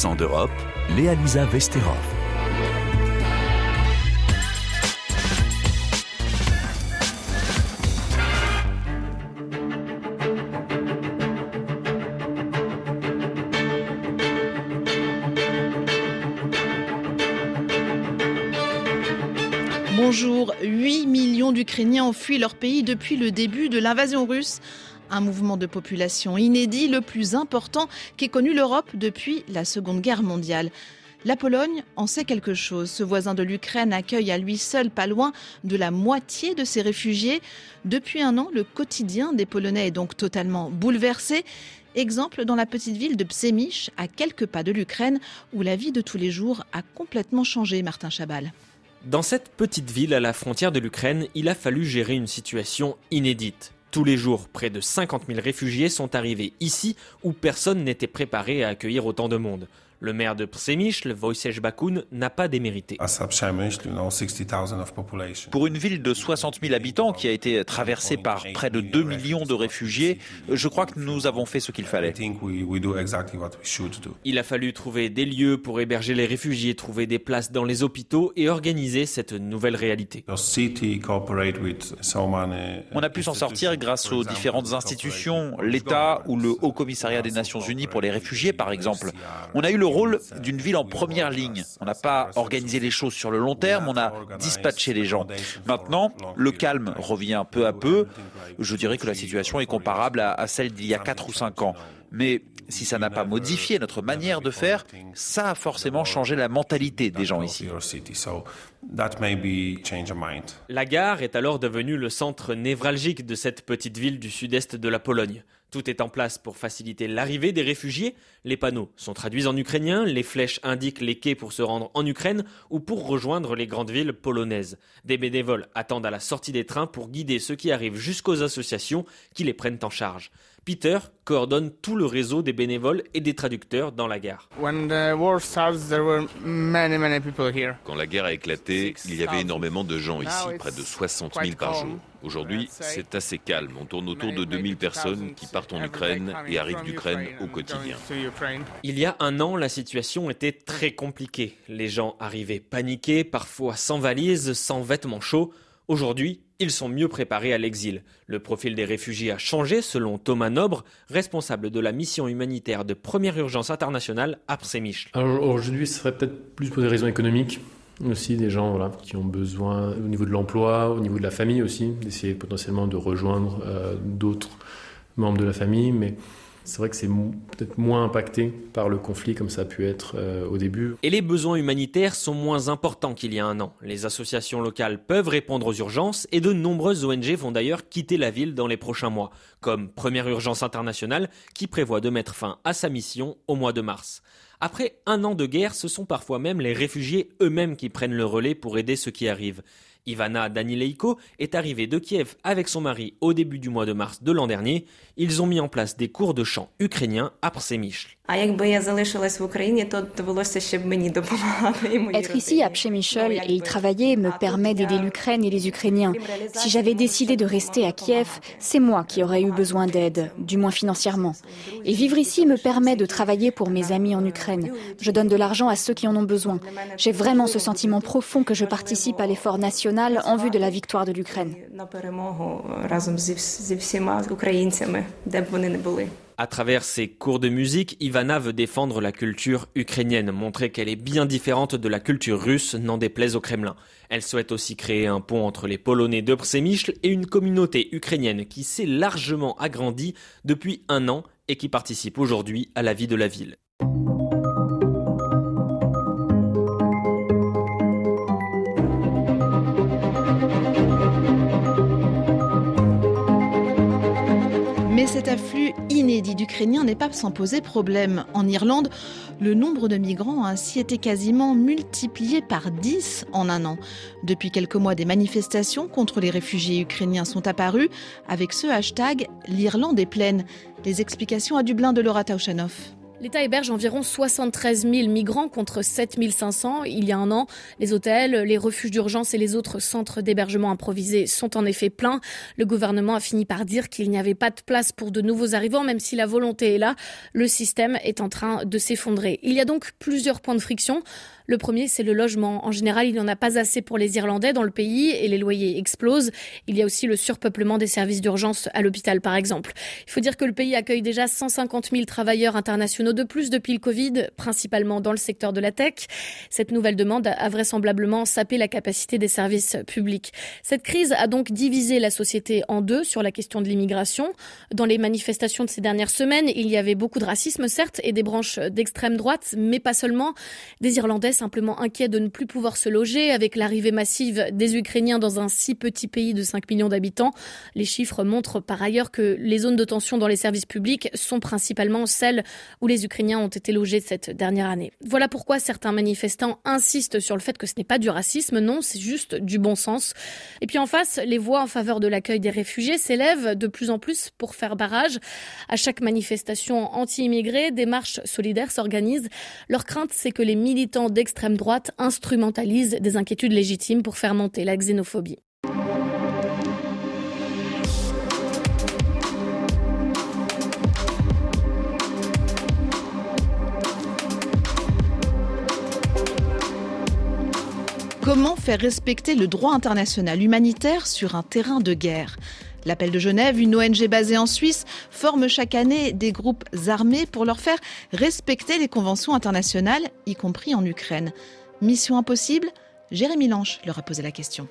Accent d'Europe, Léa Lisa Vesterov. Bonjour, 8 millions d'Ukrainiens ont fui leur pays depuis le début de l'invasion russe. Un mouvement de population inédit, le plus important qu'ait connu l'Europe depuis la Seconde Guerre mondiale. La Pologne en sait quelque chose. Ce voisin de l'Ukraine accueille à lui seul pas loin de la moitié de ses réfugiés. Depuis un an, le quotidien des Polonais est donc totalement bouleversé. Exemple dans la petite ville de Przemyśl, à quelques pas de l'Ukraine, où la vie de tous les jours a complètement changé, Martin Chabal. Dans cette petite ville à la frontière de l'Ukraine, il a fallu gérer une situation inédite. Tous les jours, près de 50 000 réfugiés sont arrivés ici où personne n'était préparé à accueillir autant de monde. Le maire de Przemyśl, Wojciech Bakun, n'a pas démérité. Pour une ville de 60 000 habitants qui a été traversée par près de 2 millions de réfugiés, je crois que nous avons fait ce qu'il fallait. Il a fallu trouver des lieux pour héberger les réfugiés, trouver des places dans les hôpitaux et organiser cette nouvelle réalité. On a pu s'en sortir grâce aux différentes institutions, l'État ou le Haut Commissariat des Nations Unies pour les réfugiés par exemple. On a eu le rôle d'une ville en première ligne. On n'a pas organisé les choses sur le long terme, on a dispatché les gens. Maintenant, le calme revient peu à peu. Je dirais que la situation est comparable à, celle d'il y a 4 ou 5 ans. Mais si ça n'a pas modifié notre manière de faire, ça a forcément changé la mentalité des gens ici. La gare est alors devenue le centre névralgique de cette petite ville du sud-est de la Pologne. Tout est en place pour faciliter l'arrivée des réfugiés. Les panneaux sont traduits en ukrainien, les flèches indiquent les quais pour se rendre en Ukraine ou pour rejoindre les grandes villes polonaises. Des bénévoles attendent à la sortie des trains pour guider ceux qui arrivent jusqu'aux associations qui les prennent en charge. Peter coordonne tout le réseau des bénévoles et des traducteurs dans la gare. Quand la guerre a éclaté, il y avait énormément de gens ici, près de 60 000 par jour. Aujourd'hui, c'est assez calme. On tourne autour de 2000 personnes qui partent en Ukraine et arrivent d'Ukraine au quotidien. Il y a un an, la situation était très compliquée. Les gens arrivaient paniqués, parfois sans valise, sans vêtements chauds. Aujourd'hui, ils sont mieux préparés à l'exil. Le profil des réfugiés a changé selon Thomas Nobre, responsable de la mission humanitaire de première urgence internationale à Przemyśl. Aujourd'hui, ce serait peut-être plus pour des raisons économiques aussi des gens qui ont besoin au niveau de l'emploi, au niveau de la famille aussi, d'essayer potentiellement de rejoindre euh, d'autres membres de la famille, mais c'est vrai que c'est peut-être moins impacté par le conflit comme ça a pu être euh, au début. Et les besoins humanitaires sont moins importants qu'il y a un an. Les associations locales peuvent répondre aux urgences et de nombreuses ONG vont d'ailleurs quitter la ville dans les prochains mois, comme Première Urgence Internationale qui prévoit de mettre fin à sa mission au mois de mars. Après un an de guerre, ce sont parfois même les réfugiés eux-mêmes qui prennent le relais pour aider ceux qui arrivent. Ivana Danileiko est arrivée de Kiev avec son mari au début du mois de mars de l'an dernier. Ils ont mis en place des cours de chant ukrainiens à Przemyśl. Être ici à Przemyśl et y travailler me permet d'aider l'Ukraine et les Ukrainiens. Si j'avais décidé de rester à Kiev, c'est moi qui aurais eu besoin d'aide, du moins financièrement. Et vivre ici me permet de travailler pour mes amis en Ukraine. Je donne de l'argent à ceux qui en ont besoin. J'ai vraiment ce sentiment profond que je participe à l'effort national en vue de la victoire de l'Ukraine. À travers ses cours de musique, Ivana veut défendre la culture ukrainienne, montrer qu'elle est bien différente de la culture russe, n'en déplaise au Kremlin. Elle souhaite aussi créer un pont entre les Polonais de Przemyśl et une communauté ukrainienne qui s'est largement agrandie depuis un an et qui participe aujourd'hui à la vie de la ville. Mais cet afflux inédit d'Ukrainiens n'est pas sans poser problème. En Irlande, le nombre de migrants a ainsi été quasiment multiplié par 10 en un an. Depuis quelques mois, des manifestations contre les réfugiés ukrainiens sont apparues avec ce hashtag L'Irlande est pleine. Les explications à Dublin de Laura Taushanov. L'État héberge environ 73 000 migrants contre 7 500 il y a un an. Les hôtels, les refuges d'urgence et les autres centres d'hébergement improvisés sont en effet pleins. Le gouvernement a fini par dire qu'il n'y avait pas de place pour de nouveaux arrivants, même si la volonté est là. Le système est en train de s'effondrer. Il y a donc plusieurs points de friction. Le premier, c'est le logement. En général, il n'y en a pas assez pour les Irlandais dans le pays et les loyers explosent. Il y a aussi le surpeuplement des services d'urgence à l'hôpital, par exemple. Il faut dire que le pays accueille déjà 150 000 travailleurs internationaux de plus depuis le Covid, principalement dans le secteur de la tech. Cette nouvelle demande a vraisemblablement sapé la capacité des services publics. Cette crise a donc divisé la société en deux sur la question de l'immigration. Dans les manifestations de ces dernières semaines, il y avait beaucoup de racisme, certes, et des branches d'extrême droite, mais pas seulement. Des Irlandais simplement inquiets de ne plus pouvoir se loger avec l'arrivée massive des Ukrainiens dans un si petit pays de 5 millions d'habitants. Les chiffres montrent par ailleurs que les zones de tension dans les services publics sont principalement celles où les Ukrainiens ont été logés cette dernière année. Voilà pourquoi certains manifestants insistent sur le fait que ce n'est pas du racisme, non, c'est juste du bon sens. Et puis en face, les voix en faveur de l'accueil des réfugiés s'élèvent de plus en plus pour faire barrage. À chaque manifestation anti-immigrés, des marches solidaires s'organisent. Leur crainte, c'est que les militants d'extrême droite instrumentalise des inquiétudes légitimes pour faire monter la xénophobie. Comment faire respecter le droit international humanitaire sur un terrain de guerre? L'Appel de Genève, une ONG basée en Suisse, forme chaque année des groupes armés pour leur faire respecter les conventions internationales, y compris en Ukraine. Mission impossible? Jérémy Lanche leur a posé la question.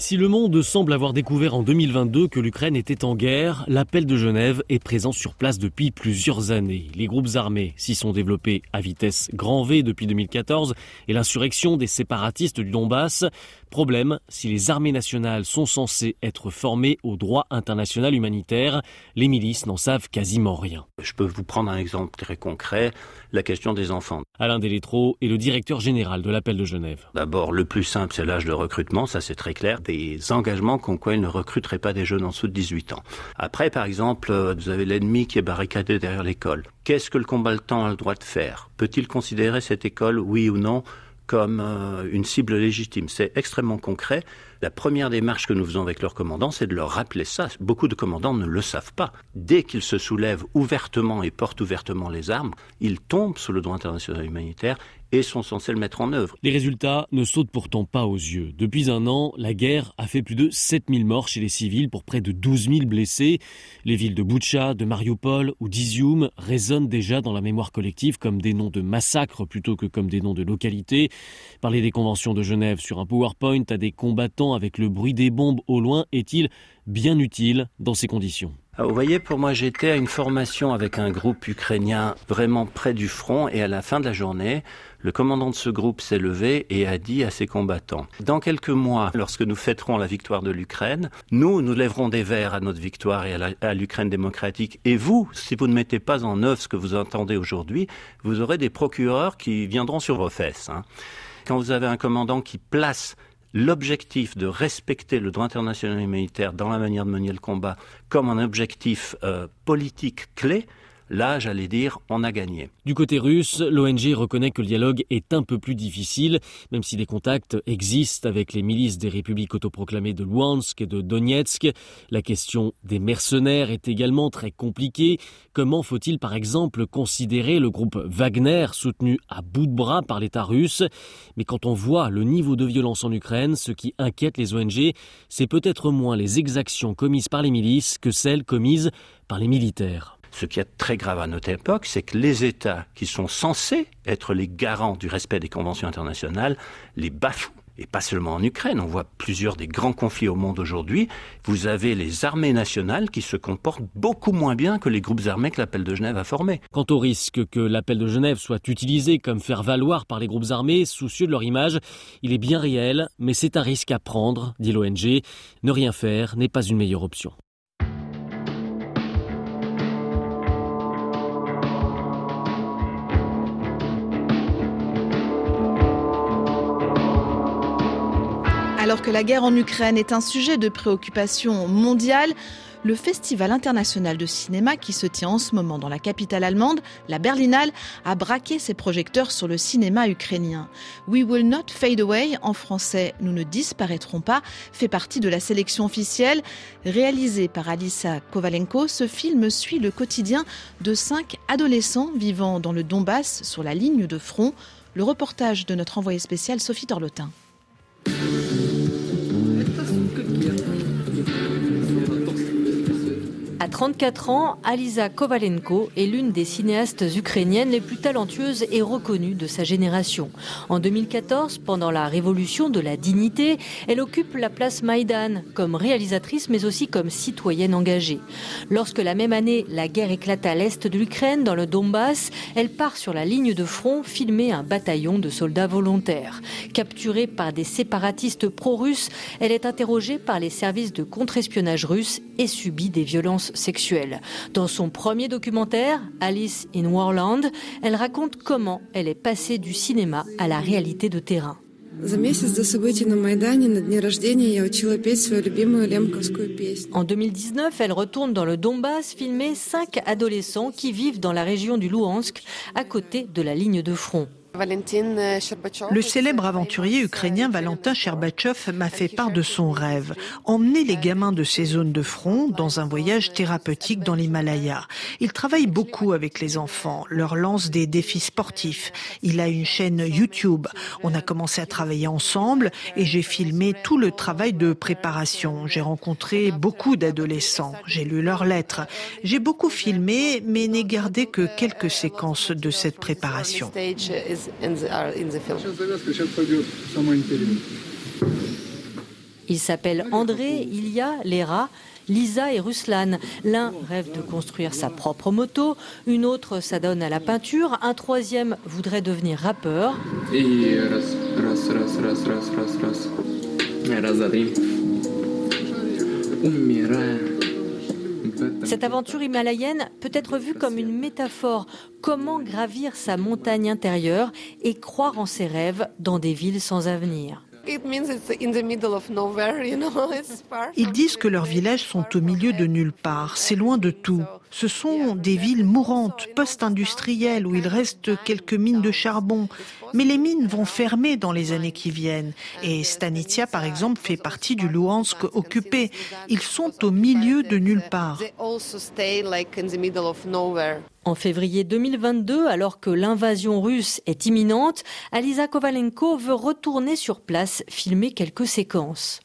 Si le monde semble avoir découvert en 2022 que l'Ukraine était en guerre, l'appel de Genève est présent sur place depuis plusieurs années. Les groupes armés s'y sont développés à vitesse grand V depuis 2014 et l'insurrection des séparatistes du Donbass Problème, si les armées nationales sont censées être formées au droit international humanitaire, les milices n'en savent quasiment rien. Je peux vous prendre un exemple très concret, la question des enfants. Alain Delétro est le directeur général de l'appel de Genève. D'abord, le plus simple, c'est l'âge de recrutement, ça c'est très clair. Des engagements comme quoi ils ne recruteraient pas des jeunes en dessous de 18 ans. Après, par exemple, vous avez l'ennemi qui est barricadé derrière l'école. Qu'est-ce que le combattant a le droit de faire? Peut-il considérer cette école, oui ou non, comme euh, une cible légitime? C'est extrêmement concret. La première démarche que nous faisons avec leurs commandants, c'est de leur rappeler ça. Beaucoup de commandants ne le savent pas. Dès qu'ils se soulèvent ouvertement et portent ouvertement les armes, ils tombent sous le droit international humanitaire et sont censés le mettre en œuvre. Les résultats ne sautent pourtant pas aux yeux. Depuis un an, la guerre a fait plus de 7000 morts chez les civils pour près de 12 000 blessés. Les villes de Boucha, de Mariupol ou d'Izium résonnent déjà dans la mémoire collective comme des noms de massacres plutôt que comme des noms de localités. Parler des conventions de Genève sur un PowerPoint à des combattants avec le bruit des bombes au loin est-il bien utile dans ces conditions? Ah, vous voyez, pour moi, j'étais à une formation avec un groupe ukrainien vraiment près du front et à la fin de la journée, le commandant de ce groupe s'est levé et a dit à ses combattants, dans quelques mois, lorsque nous fêterons la victoire de l'Ukraine, nous, nous lèverons des verres à notre victoire et à l'Ukraine démocratique. Et vous, si vous ne mettez pas en œuvre ce que vous entendez aujourd'hui, vous aurez des procureurs qui viendront sur vos fesses. Hein. Quand vous avez un commandant qui place l'objectif de respecter le droit international humanitaire dans la manière de mener le combat comme un objectif euh, politique clé, Là, j'allais dire, on a gagné. Du côté russe, l'ONG reconnaît que le dialogue est un peu plus difficile, même si des contacts existent avec les milices des républiques autoproclamées de Luhansk et de Donetsk. La question des mercenaires est également très compliquée. Comment faut-il par exemple considérer le groupe Wagner soutenu à bout de bras par l'État russe? Mais quand on voit le niveau de violence en Ukraine, ce qui inquiète les ONG, c'est peut-être moins les exactions commises par les milices que celles commises par les militaires. Ce qui est très grave à notre époque, c'est que les États qui sont censés être les garants du respect des conventions internationales les bafouent. Et pas seulement en Ukraine, on voit plusieurs des grands conflits au monde aujourd'hui. Vous avez les armées nationales qui se comportent beaucoup moins bien que les groupes armés que l'appel de Genève a formés. Quant au risque que l'appel de Genève soit utilisé comme faire valoir par les groupes armés, soucieux de leur image, il est bien réel, mais c'est un risque à prendre, dit l'ONG. Ne rien faire n'est pas une meilleure option. Alors que la guerre en Ukraine est un sujet de préoccupation mondiale, le Festival international de cinéma qui se tient en ce moment dans la capitale allemande, la Berlinale, a braqué ses projecteurs sur le cinéma ukrainien. We Will Not Fade Away, en français Nous ne disparaîtrons pas, fait partie de la sélection officielle. Réalisé par Alisa Kovalenko, ce film suit le quotidien de cinq adolescents vivant dans le Donbass sur la ligne de front. Le reportage de notre envoyé spécial Sophie Torlotin. 34 ans, Aliza Kovalenko est l'une des cinéastes ukrainiennes les plus talentueuses et reconnues de sa génération. En 2014, pendant la révolution de la dignité, elle occupe la place Maïdan comme réalisatrice mais aussi comme citoyenne engagée. Lorsque la même année, la guerre éclate à l'est de l'Ukraine, dans le Donbass, elle part sur la ligne de front filmer un bataillon de soldats volontaires. Capturée par des séparatistes pro-russes, elle est interrogée par les services de contre-espionnage russes et subit des violences sexuelle. Dans son premier documentaire, Alice in Warland, elle raconte comment elle est passée du cinéma à la réalité de terrain. En 2019, elle retourne dans le Donbass filmer cinq adolescents qui vivent dans la région du Louhansk, à côté de la ligne de front. Le célèbre aventurier ukrainien Valentin Sherbatchov m'a fait part de son rêve, emmener les gamins de ces zones de front dans un voyage thérapeutique dans l'Himalaya. Il travaille beaucoup avec les enfants, leur lance des défis sportifs. Il a une chaîne YouTube. On a commencé à travailler ensemble et j'ai filmé tout le travail de préparation. J'ai rencontré beaucoup d'adolescents, j'ai lu leurs lettres. J'ai beaucoup filmé mais n'ai gardé que quelques séquences de cette préparation. Ils s'appellent André, Ilya, Léra, Lisa et Ruslan. L'un rêve de construire sa propre moto, une autre s'adonne à la peinture, un troisième voudrait devenir rappeur. Cette aventure himalayenne peut être vue comme une métaphore. Comment gravir sa montagne intérieure et croire en ses rêves dans des villes sans avenir? Ils disent que leurs villages sont au milieu de nulle part, c'est loin de tout. Ce sont des villes mourantes, post-industrielles, où il reste quelques mines de charbon. Mais les mines vont fermer dans les années qui viennent. Et Stanitia, par exemple, fait partie du Luhansk occupé. Ils sont au milieu de nulle part. En février 2022, alors que l'invasion russe est imminente, Alisa Kovalenko veut retourner sur place filmer quelques séquences.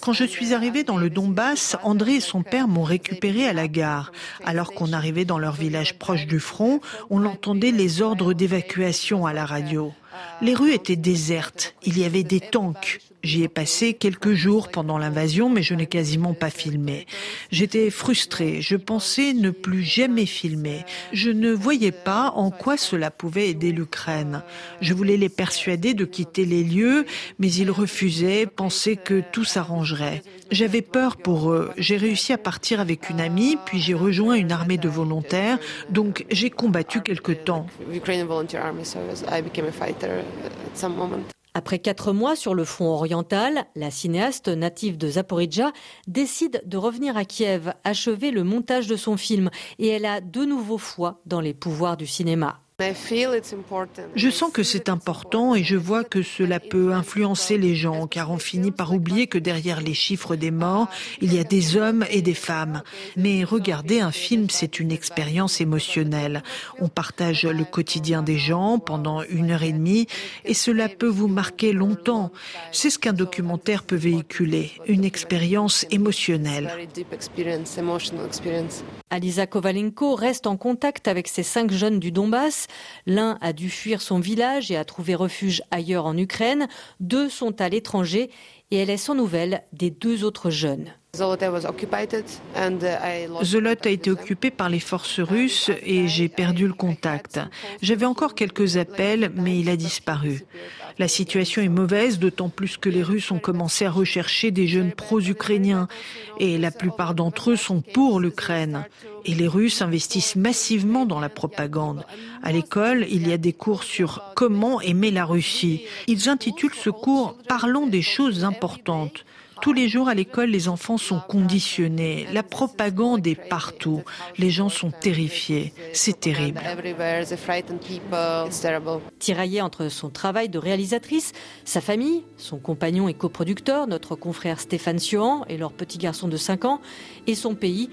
Quand je suis arrivée dans le Donbass, André et son père m'ont récupéré à la gare. Alors qu'on arrivait dans leur village proche du front, on entendait les ordres d'évacuation à la radio. Les rues étaient désertes, il y avait des tanks. J'y ai passé quelques jours pendant l'invasion, mais je n'ai quasiment pas filmé. J'étais frustrée, je pensais ne plus jamais filmer. Je ne voyais pas en quoi cela pouvait aider l'Ukraine. Je voulais les persuader de quitter les lieux, mais ils refusaient, pensaient que tout s'arrangerait. J'avais peur pour eux. J'ai réussi à partir avec une amie, puis j'ai rejoint une armée de volontaires, donc j'ai combattu quelque temps. Après quatre mois sur le front oriental, la cinéaste native de Zaporizhia décide de revenir à Kiev, achever le montage de son film, et elle a de nouveau foi dans les pouvoirs du cinéma. Je sens que c'est important et je vois que cela peut influencer les gens car on finit par oublier que derrière les chiffres des morts, il y a des hommes et des femmes. Mais regarder un film, c'est une expérience émotionnelle. On partage le quotidien des gens pendant une heure et demie et cela peut vous marquer longtemps. C'est ce qu'un documentaire peut véhiculer, une expérience émotionnelle. Alisa Kovalenko reste en contact avec ces cinq jeunes du Donbass. L'un a dû fuir son village et a trouvé refuge ailleurs en Ukraine. Deux sont à l'étranger et elle est sans nouvelles des deux autres jeunes. Zolot a été occupé par les forces russes et j'ai perdu le contact. J'avais encore quelques appels, mais il a disparu. La situation est mauvaise, d'autant plus que les Russes ont commencé à rechercher des jeunes pro-ukrainiens et la plupart d'entre eux sont pour l'Ukraine. Et les Russes investissent massivement dans la propagande. À l'école, il y a des cours sur comment aimer la Russie. Ils intitulent ce cours Parlons des choses importantes. Tous les jours à l'école, les enfants sont conditionnés. La propagande est partout. Les gens sont terrifiés. C'est terrible. Tiraillée entre son travail de réalisatrice, sa famille, son compagnon et coproducteur, notre confrère Stéphane Siohan et leur petit garçon de 5 ans, et son pays,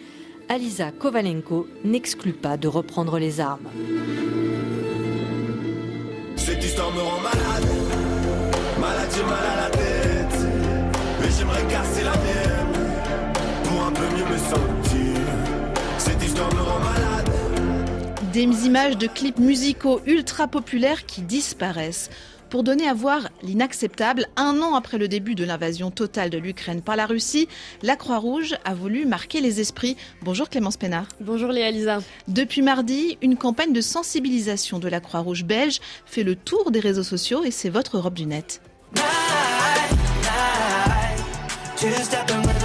Alisa Kovalenko n'exclut pas de reprendre les armes. Cette histoire me rend malade, malade, j'ai mal à la tête, mais j'aimerais casser la mienne pour un peu mieux me sentir. Cette histoire me rend malade. Des images de clips musicaux ultra populaires qui disparaissent pour donner à voir l'inacceptable. Un an après le début de l'invasion totale de l'Ukraine par la Russie, la Croix-Rouge a voulu marquer les esprits. Bonjour Clémence Pénard. Bonjour Léa Lisa. Depuis mardi, une campagne de sensibilisation de la Croix-Rouge belge fait le tour des réseaux sociaux et c'est votre Europe du net. Two-stepping with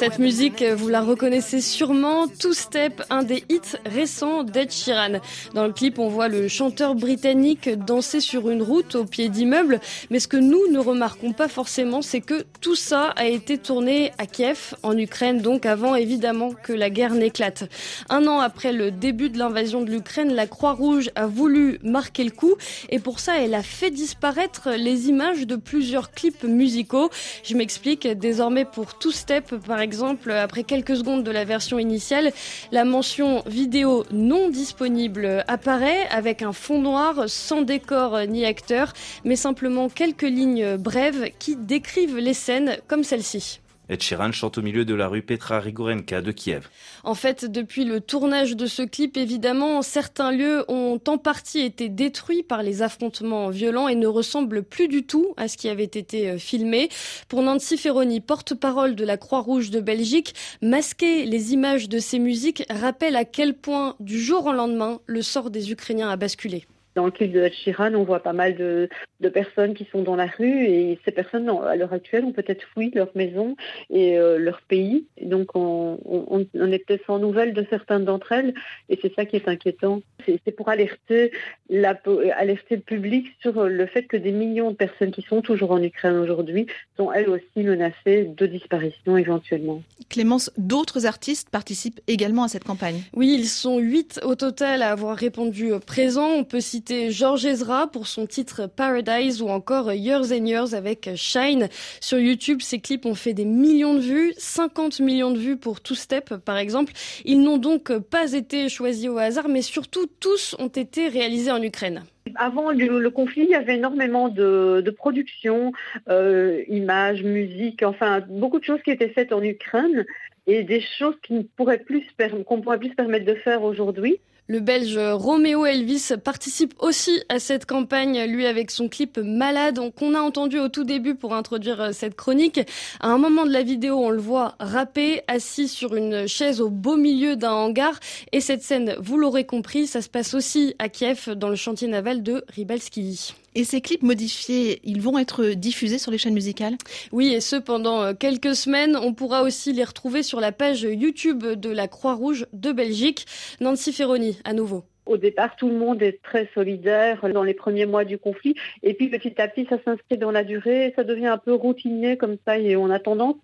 Cette musique, vous la reconnaissez sûrement, Two Step, un des hits récents d'Ed Sheeran. Dans le clip, on voit le chanteur britannique danser sur une route au pied d'immeubles, mais ce que nous ne remarquons pas forcément, c'est que tout ça a été tourné à Kiev, en Ukraine, donc avant évidemment que la guerre n'éclate. Un an après le début de l'invasion de l'Ukraine, la Croix-Rouge a voulu marquer le coup, et pour ça, elle a fait disparaître les images de plusieurs clips musicaux. Je m'explique, désormais pour Two Step, par exemple, exemple, après quelques secondes de la version initiale, la mention vidéo non disponible apparaît avec un fond noir sans décor ni acteur, mais simplement quelques lignes brèves qui décrivent les scènes comme celle-ci. Ed Sheeran chante au milieu de la rue Petra Rigorenka de Kiev. En fait, depuis le tournage de ce clip, évidemment, certains lieux ont en partie été détruits par les affrontements violents et ne ressemblent plus du tout à ce qui avait été euh, filmé. Pour Nancy Ferroni, porte-parole de la Croix-Rouge de Belgique, masquer les images de ces musiques rappelle à quel point, du jour au lendemain, le sort des Ukrainiens a basculé. Dans le clip de Chiran, on voit pas mal de, personnes qui sont dans la rue et ces personnes, à l'heure actuelle, ont peut-être fui leur maison et euh, leur pays. donc, on, on, on est peut-être sans nouvelles de certaines d'entre elles et c'est ça qui est inquiétant. C'est pour alerter, la, alerter le public sur le fait que des millions de personnes qui sont toujours en Ukraine aujourd'hui sont elles aussi menacées de disparition éventuellement. Clémence, d'autres artistes participent également à cette campagne. Oui, ils sont huit au total à avoir répondu présent. On peut citer Georges Ezra pour son titre Paradise ou encore Years and Years avec Shine. Sur YouTube, ces clips ont fait des millions de vues, 50 millions de vues pour Two Step par exemple. Ils n'ont donc pas été choisis au hasard, mais surtout tous ont été réalisés en Ukraine. Avant le, conflit, il y avait énormément de, de production, euh, images, musique, enfin beaucoup de choses qui étaient faites en Ukraine et des choses qu'on qu'on pourrait plus se permettre de faire aujourd'hui. Le Belge Roméo Elvis participe aussi à cette campagne, lui avec son clip Malade, qu'on a entendu au tout début pour introduire euh, cette chronique. À un moment de la vidéo, on le voit rapper, assis sur une chaise au beau milieu d'un hangar. Et cette scène, vous l'aurez compris, ça se passe aussi à Kiev, dans le chantier naval de Ribalski. Et ces clips modifiés, ils vont être diffusés sur les chaînes musicales? Oui, et ce pendant euh, quelques semaines. On pourra aussi les retrouver sur la page YouTube de la Croix-Rouge de Belgique. Nancy Ferroni, à nouveau. Au départ, tout le monde est très solidaire dans les premiers mois du conflit. Et puis petit à petit, ça s'inscrit dans la durée, ça devient un peu routinier comme ça et on a tendance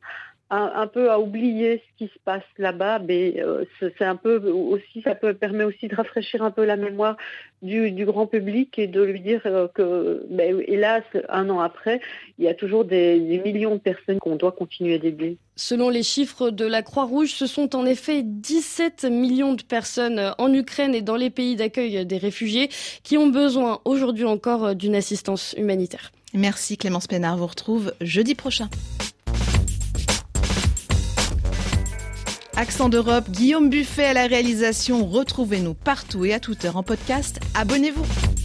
un, peu à oublier ce qui se passe là-bas, mais euh, c'est un peu aussi, ça peut permet aussi de rafraîchir un peu la mémoire du, grand public et de lui dire euh, que, ben, hélas, un an après, il y a toujours des, des millions de personnes qu'on doit continuer d'aider. Selon les chiffres de la Croix-Rouge, ce sont en effet 17 millions de personnes en Ukraine et dans les pays d'accueil des réfugiés qui ont besoin aujourd'hui encore d'une assistance humanitaire. Merci Clémence Pénard, vous retrouve jeudi prochain. Accent d'Europe, Guillaume Buffet à la réalisation. Retrouvez-nous partout et à toute heure en podcast. Abonnez-vous.